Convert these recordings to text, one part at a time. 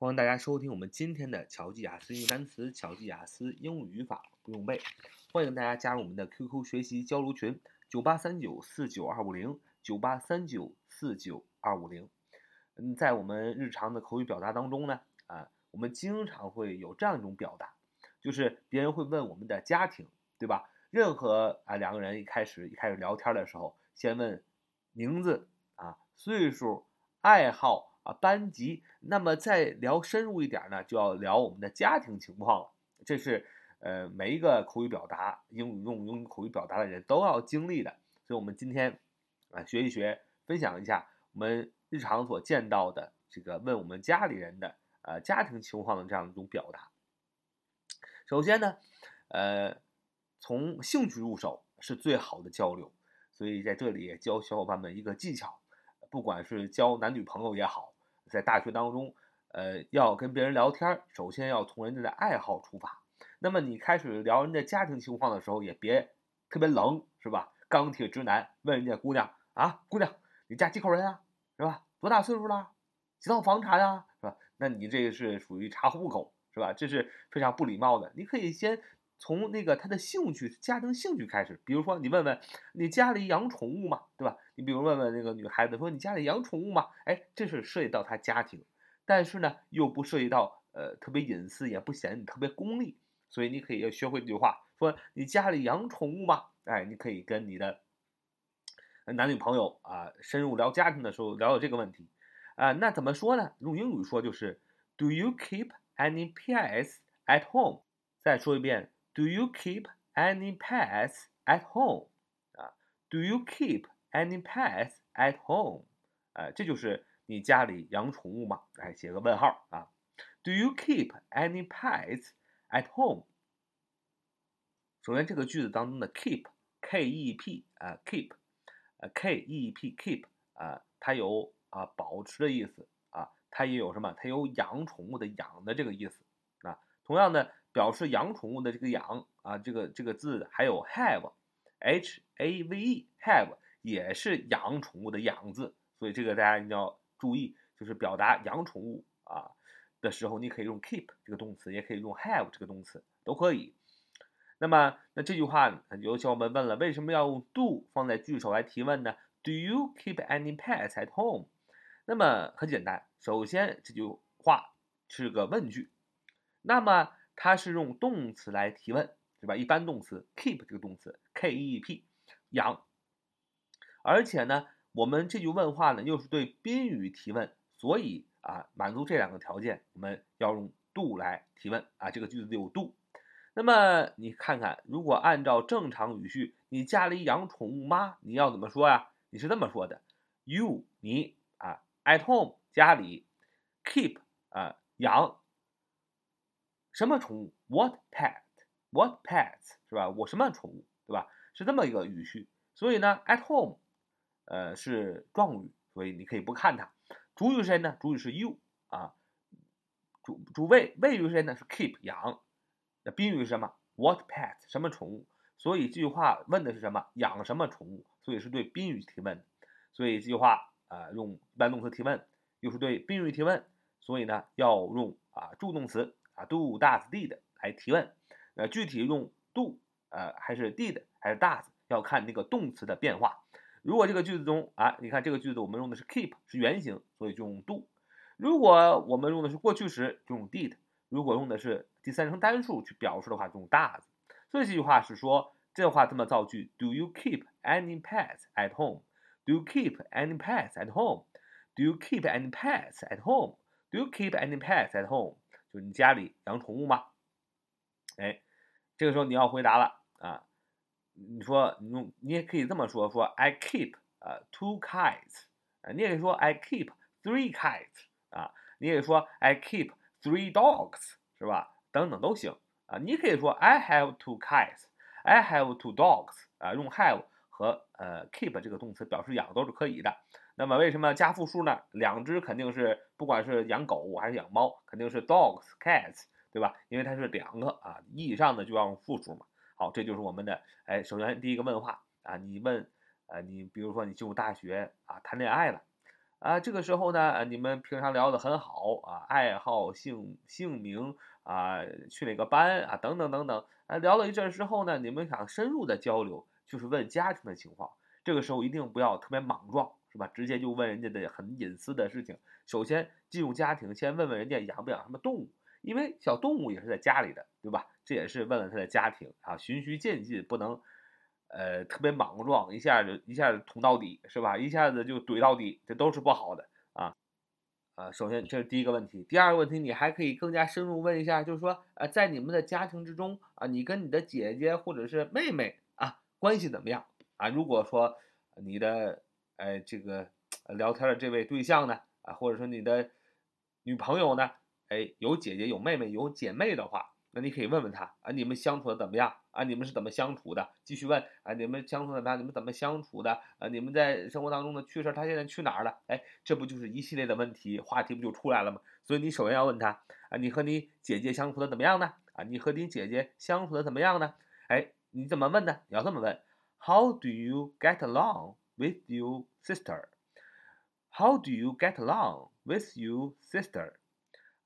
欢迎大家收听我们今天的巧记雅思英语单词、巧记雅思英语语法不用背。欢迎大家加入我们的 QQ 学习交流群：九八三九四九二五零九八三九四九二五零。嗯，在我们日常的口语表达当中呢，啊，我们经常会有这样一种表达，就是别人会问我们的家庭，对吧？任何啊两个人一开始一开始聊天的时候，先问名字啊、岁数、爱好。啊，班级，那么再聊深入一点呢，就要聊我们的家庭情况了。这是呃每一个口语表达、英语用英语口语表达的人都要经历的。所以，我们今天啊学一学，分享一下我们日常所见到的这个问我们家里人的呃家庭情况的这样一种表达。首先呢，呃，从兴趣入手是最好的交流。所以在这里也教小伙伴们一个技巧，不管是交男女朋友也好。在大学当中，呃，要跟别人聊天，首先要从人家的爱好出发。那么你开始聊人家家庭情况的时候，也别特别冷，是吧？钢铁直男问人家姑娘啊，姑娘，你家几口人啊？是吧？多大岁数了？几套房产啊？是吧？那你这个是属于查户口，是吧？这是非常不礼貌的。你可以先从那个他的兴趣、家庭兴趣开始，比如说你问问你家里养宠物吗？对吧？你比如问问那个女孩子说你家里养宠物吗？哎，这是涉及到他家庭，但是呢又不涉及到呃特别隐私，也不显得你特别功利，所以你可以要学会这句话，说你家里养宠物吗？哎，你可以跟你的男女朋友啊深入聊家庭的时候聊聊这个问题啊，那怎么说呢？用英语说就是 Do you keep any pets at home？再说一遍 ，Do you keep any pets at home？啊，Do you keep any pets at home？呃，这就是你家里养宠物吗？哎，写个问号啊。Do you keep any pets at home？首先，这个句子当中的 keep，k-e-e-p 啊，keep，呃，k-e-e-p，keep 啊，它有啊保持的意思啊，它也有什么？它有养宠物的养的这个意思啊。同样的， 表示养宠物的这个养啊，这个这个字还有 have，h-a-v-e，have 也是养宠物的养字，所以这个大家一定要注意，就是表达养宠物啊的时候，你可以用 keep 这个动词，也可以用 have 这个动词，都可以。那么，那这句话有小伙伴问了，为什么要用 do 放在句首来提问呢？Do you keep any pets at home？那么很简单，首先这句话是个问句，那么它是用动词来提问，对吧？一般动词 keep 这个动词 k-e-e-p 养，而且呢，我们这句问话呢又是对宾语提问，所以啊，满足这两个条件，我们要用 do 来提问啊，这个句子有 do。那么你看看，如果按照正常语序，你家里养宠物吗？你要怎么说呀？你是这么说的：You 你啊，at home 家里，keep 啊养什么宠物？What pet？What pets 是吧？我什么宠物对吧？是这么一个语序。所以呢，at home 呃是状语，所以你可以不看它。主语是谁呢？主语是 you 啊，主主谓谓语是谁呢？是 keep 养。那宾语是什么？What pet？什么宠物？所以这句话问的是什么？养什么宠物？所以是对宾语提问。所以这句话啊，用一般动词提问，又是对宾语提问，所以呢，要用啊助动词 do、does、did 来提问。呃，具体用 do 呃还是 did 还是 does，要看那个动词的变化。如果这个句子中啊，你看这个句子我们用的是 keep 是原型，所以就用 do。如果我们用的是过去时，就用 did。如果用的是第三人称单数去表示的话，就用 does。所以这句话是说，这话这么造句：Do you keep any pets at home? Do you keep any pets at home? Do you keep any pets at home? Do you keep any pets at home? 就你家里养宠物吗？哎，这个时候你要回答了啊！你说你用，你也可以这么说：说 I keep 啊 two kites 啊，你也可以说 I keep three kites 啊，你也说 I keep Three dogs 是吧？等等都行啊。你可以说 I have two kites, I have two dogs 啊，用 have 和呃 keep 这个动词表示养都是可以的。那么为什么加复数呢？两只肯定是不管是养狗还是养猫，肯定是 dogs, cats，对吧？因为它是两个啊，一以上的就要用复数嘛。好，这就是我们的哎，首先第一个问话啊，你问呃，你比如说你进入大学啊，谈恋爱了啊，这个时候呢，你们平常聊得很好啊，爱好、姓姓名啊，去哪个班啊，等等等等，啊，聊了一阵之后呢，你们想深入的交流，就是问家庭的情况。这个时候一定不要特别莽撞，是吧？直接就问人家的很隐私的事情。首先进入家庭，先问问人家养不养什么动物，因为小动物也是在家里的，对吧？这也是问问他的家庭啊，循序渐进，不能。呃，特别莽撞，一下就一下子捅到底，是吧？一下子就怼到底，这都是不好的啊！啊，首先这是第一个问题。第二个问题，你还可以更加深入问一下，就是说，呃，在你们的家庭之中啊，你跟你的姐姐或者是妹妹啊，关系怎么样啊？如果说你的哎这个聊天的这位对象呢，啊，或者说你的女朋友呢，哎，有姐姐有妹妹有姐妹的话。那你可以问问他啊，你们相处的怎么样啊？你们是怎么相处的？继续问啊，你们相处怎么样？你们怎么相处的？啊，你们在生活当中的趣事，他现在去哪儿了？哎，这不就是一系列的问题，话题不就出来了吗？所以你首先要问他啊，你和你姐姐相处的怎么样呢？啊，你和你姐姐相处的怎么样呢？哎，你怎么问呢？你要这么问：How do you get along with you sister？How do you get along with you sister？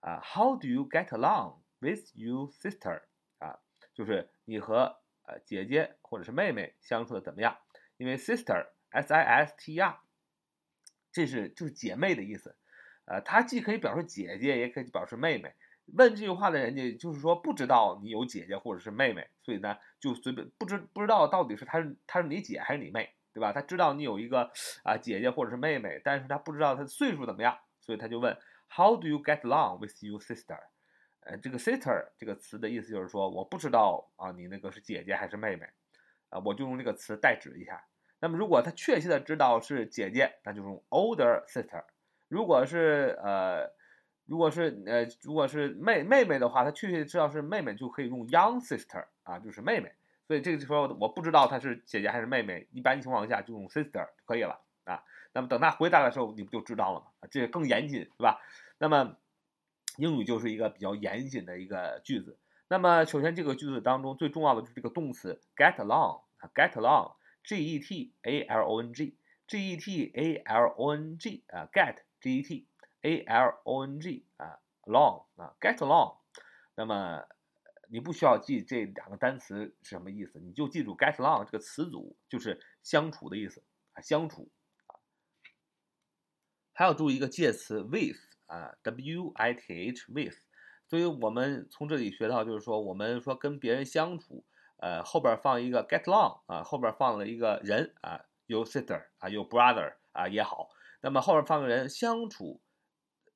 啊，How do you get along？With you sister 啊，就是你和呃姐姐或者是妹妹相处的怎么样？因为 sister s i s t r 这是就是姐妹的意思，呃，它既可以表示姐姐，也可以表示妹妹。问这句话的人家就是说不知道你有姐姐或者是妹妹，所以呢就随便不知不知道到底是她是她是你姐还是你妹，对吧？他知道你有一个啊姐姐或者是妹妹，但是他不知道她的岁数怎么样，所以他就问 How do you get along with your sister？呃，这个 sister 这个词的意思就是说，我不知道啊，你那个是姐姐还是妹妹，啊，我就用这个词代指一下。那么如果他确切的知道是姐姐，那就用 older sister。如果是呃，如果是呃，如果是妹妹妹的话，他确切知道是妹妹，就可以用 young sister 啊，就是妹妹。所以这个时候我不知道她是姐姐还是妹妹，一般情况下就用 sister 就可以了啊。那么等他回答的时候，你不就知道了吗？这个更严谨，是吧？那么。英语就是一个比较严谨的一个句子。那么，首先这个句子当中最重要的就是这个动词 get along 啊，get along，g e t a l o n g，g e t a l o n g 啊，get，g e t a l o n g 啊，along 啊，get along。那么你不需要记这两个单词是什么意思，你就记住 get along 这个词组就是相处的意思啊，相处啊。还要注意一个介词 with。啊，w i t h with，所以我们从这里学到，就是说，我们说跟别人相处，呃，后边放一个 get along 啊，后边放了一个人啊，有 sister 啊，有 brother 啊也好，那么后边放个人相处，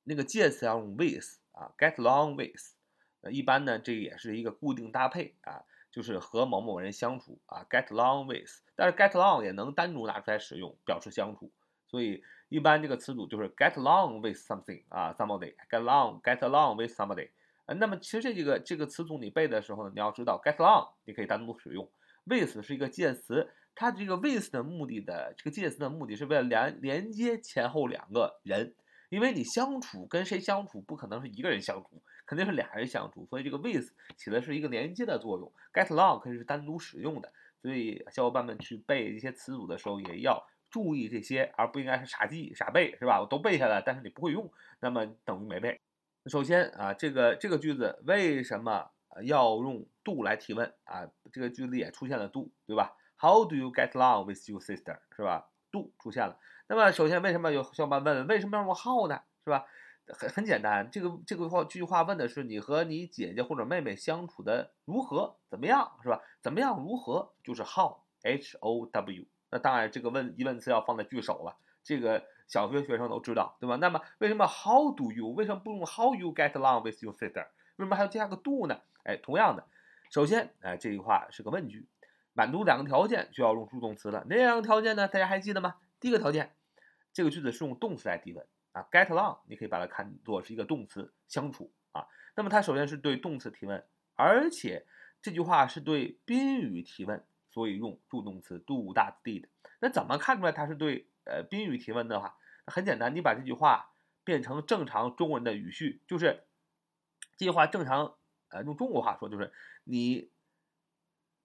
那个介词要用 with 啊，get along with，呃，一般呢，这也是一个固定搭配啊，就是和某某人相处啊，get along with，但是 get along 也能单独拿出来使用，表示相处，所以。一般这个词组就是 get along with something 啊，somebody，get along，get along with somebody。那么其实这几个这个词组你背的时候呢，你要知道 get along 你可以单独使用，with 是一个介词，它这个 with 的目的的这个介词的目的是为了连连接前后两个人，因为你相处跟谁相处不可能是一个人相处，肯定是俩人相处，所以这个 with 起的是一个连接的作用，get along 可以是单独使用的，所以小伙伴们去背一些词组的时候也要。注意这些，而不应该是傻记傻背，是吧？我都背下来，但是你不会用，那么等于没背。首先啊，这个这个句子为什么要用 do 来提问啊？这个句子也出现了 do，对吧？How do you get along with your sister？是吧？do 出现了。那么首先为什么有小伙伴问为什么要用 how 呢？是吧？很很简单，这个这个话这句话问的是你和你姐姐或者妹妹相处的如何怎么样，是吧？怎么样如何就是 how，h o w。那当然，这个问疑问词要放在句首了，这个小学学生都知道，对吧？那么为什么 How do you 为什么不用 How you get along with your sister？为什么还要加个 do 呢？哎，同样的，首先，哎，这句话是个问句，满足两个条件就要用助动词了。哪两个条件呢？大家还记得吗？第一个条件，这个句子是用动词来提问，get along，你可以把它看作是一个动词，相处啊。那么它首先是对动词提问，而且这句话是对宾语提问。所以用助动词 do does did，那怎么看出来它是对呃宾语提问的话？很简单，你把这句话变成正常中文的语序，就是这句话正常呃用中国话说就是你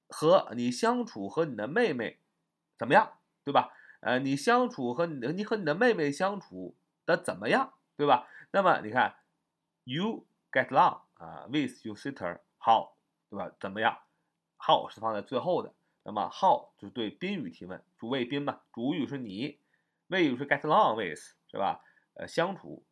和你相处和你的妹妹怎么样，对吧？呃，你相处和你的你和你的妹妹相处的怎么样，对吧？那么你看，You get along 啊，with your sister how，对吧？怎么样？How 是放在最后的。那么 how 就是对宾语提问，主谓宾嘛，主语是你，谓语是 get along with，是吧？呃，相处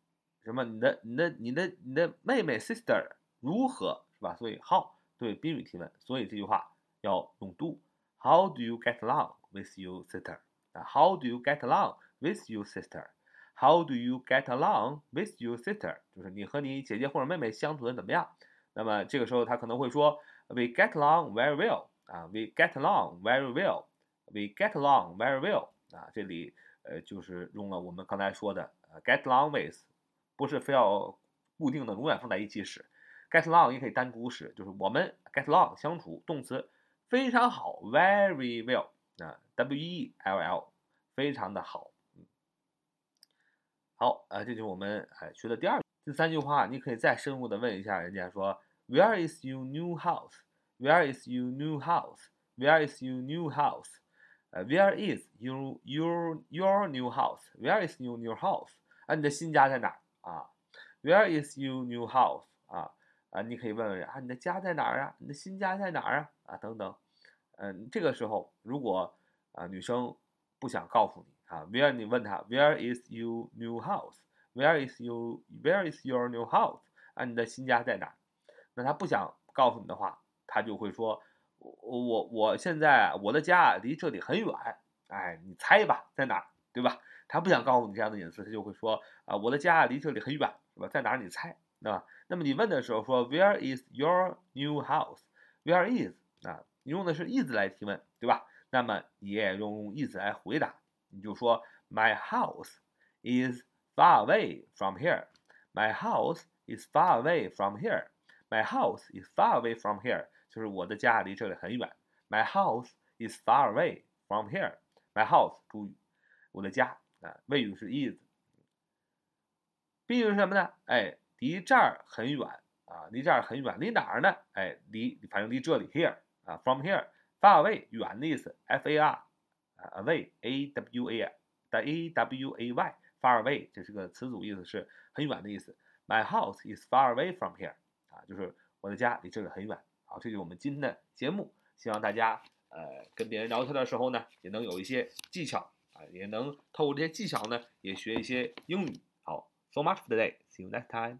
什么？你的、你的、你的、你的妹妹 sister 如何，是吧？所以 how 对宾语提问，所以这句话要用 do。How do you get along with your sister？啊，How do you get along with your sister？How do you get along with your sister？就是你和你姐姐或者妹妹相处的怎么样？那么这个时候他可能会说，We get along very well。啊，we get along very well. We get along very well. 啊，这里呃就是用了我们刚才说的呃 get along with，不是非要固定的永远放在一起使。get along 也可以单独使，就是我们 get along 相处动词非常好，very well 啊，w e l l 非常的好。好，呃，这就是我们哎学的第二第三句话，你可以再深入的问一下人家说，Where is your new house？Where is your new house? Where is your new house? 呃，Where is your your your new house? Where is your new house? 啊，你的新家在哪儿啊？Where is your new house? 啊啊，你可以问问啊，你的家在哪儿啊？你的新家在哪儿啊？啊，等等。嗯，这个时候如果啊女生不想告诉你啊，Where 你问他 Where is your new house? Where is you？where is your new house? 啊，你的新家在哪？那他不想告诉你的话。他就会说，我我我现在我的家离这里很远，哎，你猜吧，在哪，对吧？他不想告诉你这样的隐私，他就会说，啊，我的家离这里很远，是吧？在哪？你猜，对吧？那么你问的时候说，Where is your new house？Where is？啊，你用的是 is 来提问，对吧？那么你也用 is 来回答，你就说，My house is far away from here. My house is far away from here. My house is far away from here. 就是我的家离这里很远。My house is far away from here. My house 主语，我的家啊，谓语是 is。宾语是什么呢？哎，离这儿很远啊，离这儿很远，离哪儿呢？哎，离反正离这里 here 啊，from here far away 远的意思，f a r 啊 ，away，a w a 的 a w a y far away 这是个词组，意思是很远的意思。My house is far away from here 啊，就是我的家离这里很远。好，这就是我们今天的节目。希望大家呃跟别人聊天的时候呢，也能有一些技巧啊，也能透过这些技巧呢，也学一些英语。好，so much for today. See you next time.